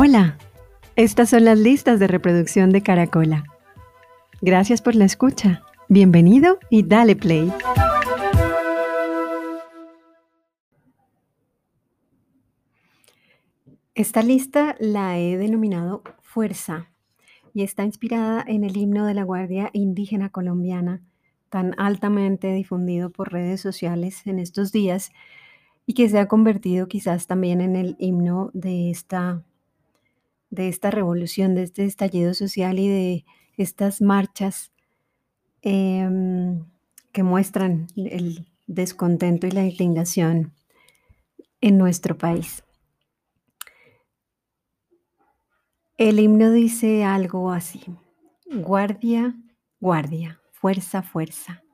Hola, estas son las listas de reproducción de Caracola. Gracias por la escucha. Bienvenido y dale play. Esta lista la he denominado Fuerza y está inspirada en el himno de la Guardia Indígena Colombiana, tan altamente difundido por redes sociales en estos días y que se ha convertido quizás también en el himno de esta, de esta revolución, de este estallido social y de estas marchas em, que muestran el descontento y la indignación en nuestro país. El himno dice algo así, guardia, guardia, fuerza, fuerza,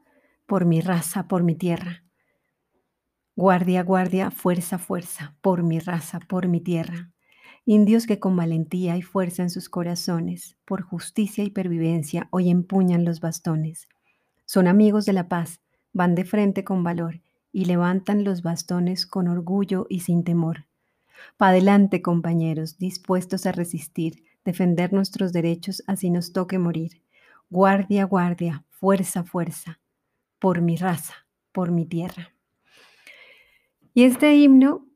por mi raza, por mi tierra Guardia, guardia, fuerza, fuerza, por mi raza, por mi tierra. Indios que con valentía y fuerza en sus corazones, por justicia y pervivencia, hoy empuñan los bastones. Son amigos de la paz, van de frente con valor y levantan los bastones con orgullo y sin temor. Pa' adelante, compañeros, dispuestos a resistir, defender nuestros derechos así nos toque morir. Guardia, guardia, fuerza, fuerza, por mi raza, por mi tierra. Y este himno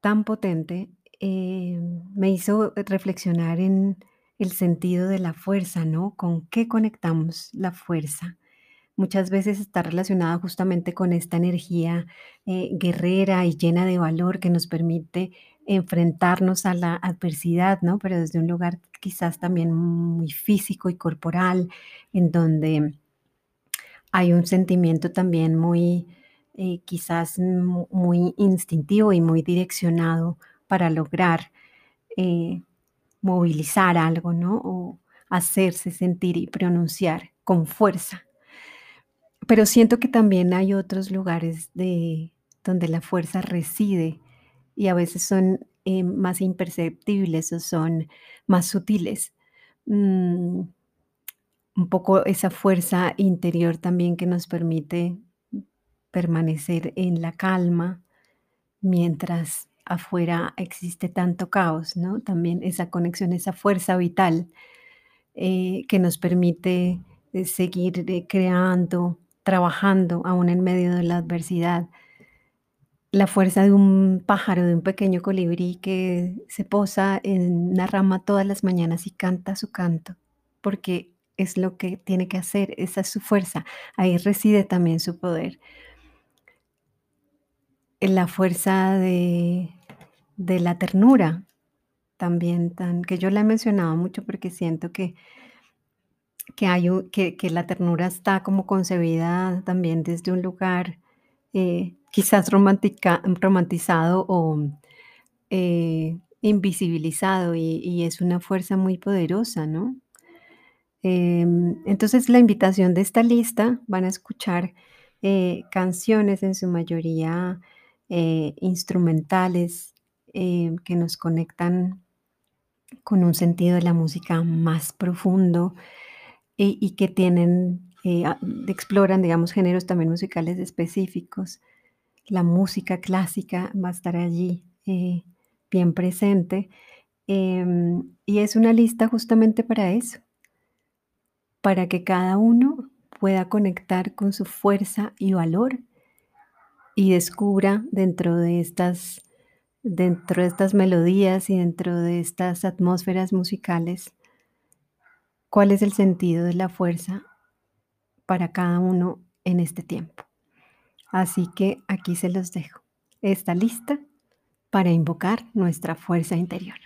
tan potente eh, me hizo reflexionar en el sentido de la fuerza, ¿no? ¿Con qué conectamos la fuerza? Muchas veces está relacionada justamente con esta energía eh, guerrera y llena de valor que nos permite enfrentarnos a la adversidad, ¿no? Pero desde un lugar quizás también muy físico y corporal, en donde hay un sentimiento también muy eh, quizás muy instintivo y muy direccionado para lograr eh, movilizar algo, ¿no? O hacerse sentir y pronunciar con fuerza. Pero siento que también hay otros lugares de, donde la fuerza reside y a veces son eh, más imperceptibles o son más sutiles. Mm, un poco esa fuerza interior también que nos permite permanecer en la calma mientras afuera existe tanto caos, ¿no? También esa conexión, esa fuerza vital eh, que nos permite eh, seguir eh, creando, trabajando aún en medio de la adversidad. La fuerza de un pájaro, de un pequeño colibrí que se posa en una rama todas las mañanas y canta su canto, porque es lo que tiene que hacer, esa es su fuerza, ahí reside también su poder la fuerza de, la ternura también, tan, que yo la he mencionado mucho porque siento que, que, hay, que, que la ternura está como concebida también desde un lugar eh, quizás romantizado o eh, invisibilizado y, es una fuerza muy poderosa, ¿no? Em, entonces la invitación de esta lista van a escuchar eh, canciones en su mayoría eh, instrumentales eh, que nos conectan con un sentido de la música más profundo y, que tienen, eh, exploran, digamos, géneros también musicales específicos. La música clásica va a estar allí bien presente. Em, y es una lista justamente para eso, para que cada uno pueda conectar con su fuerza y valor y descubra dentro de estas dentro de estas melodías y dentro de estas atmósferas musicales cuál es el sentido de la fuerza para cada uno en este tiempo. Así que aquí se los dejo. Esta lista para invocar nuestra fuerza interior.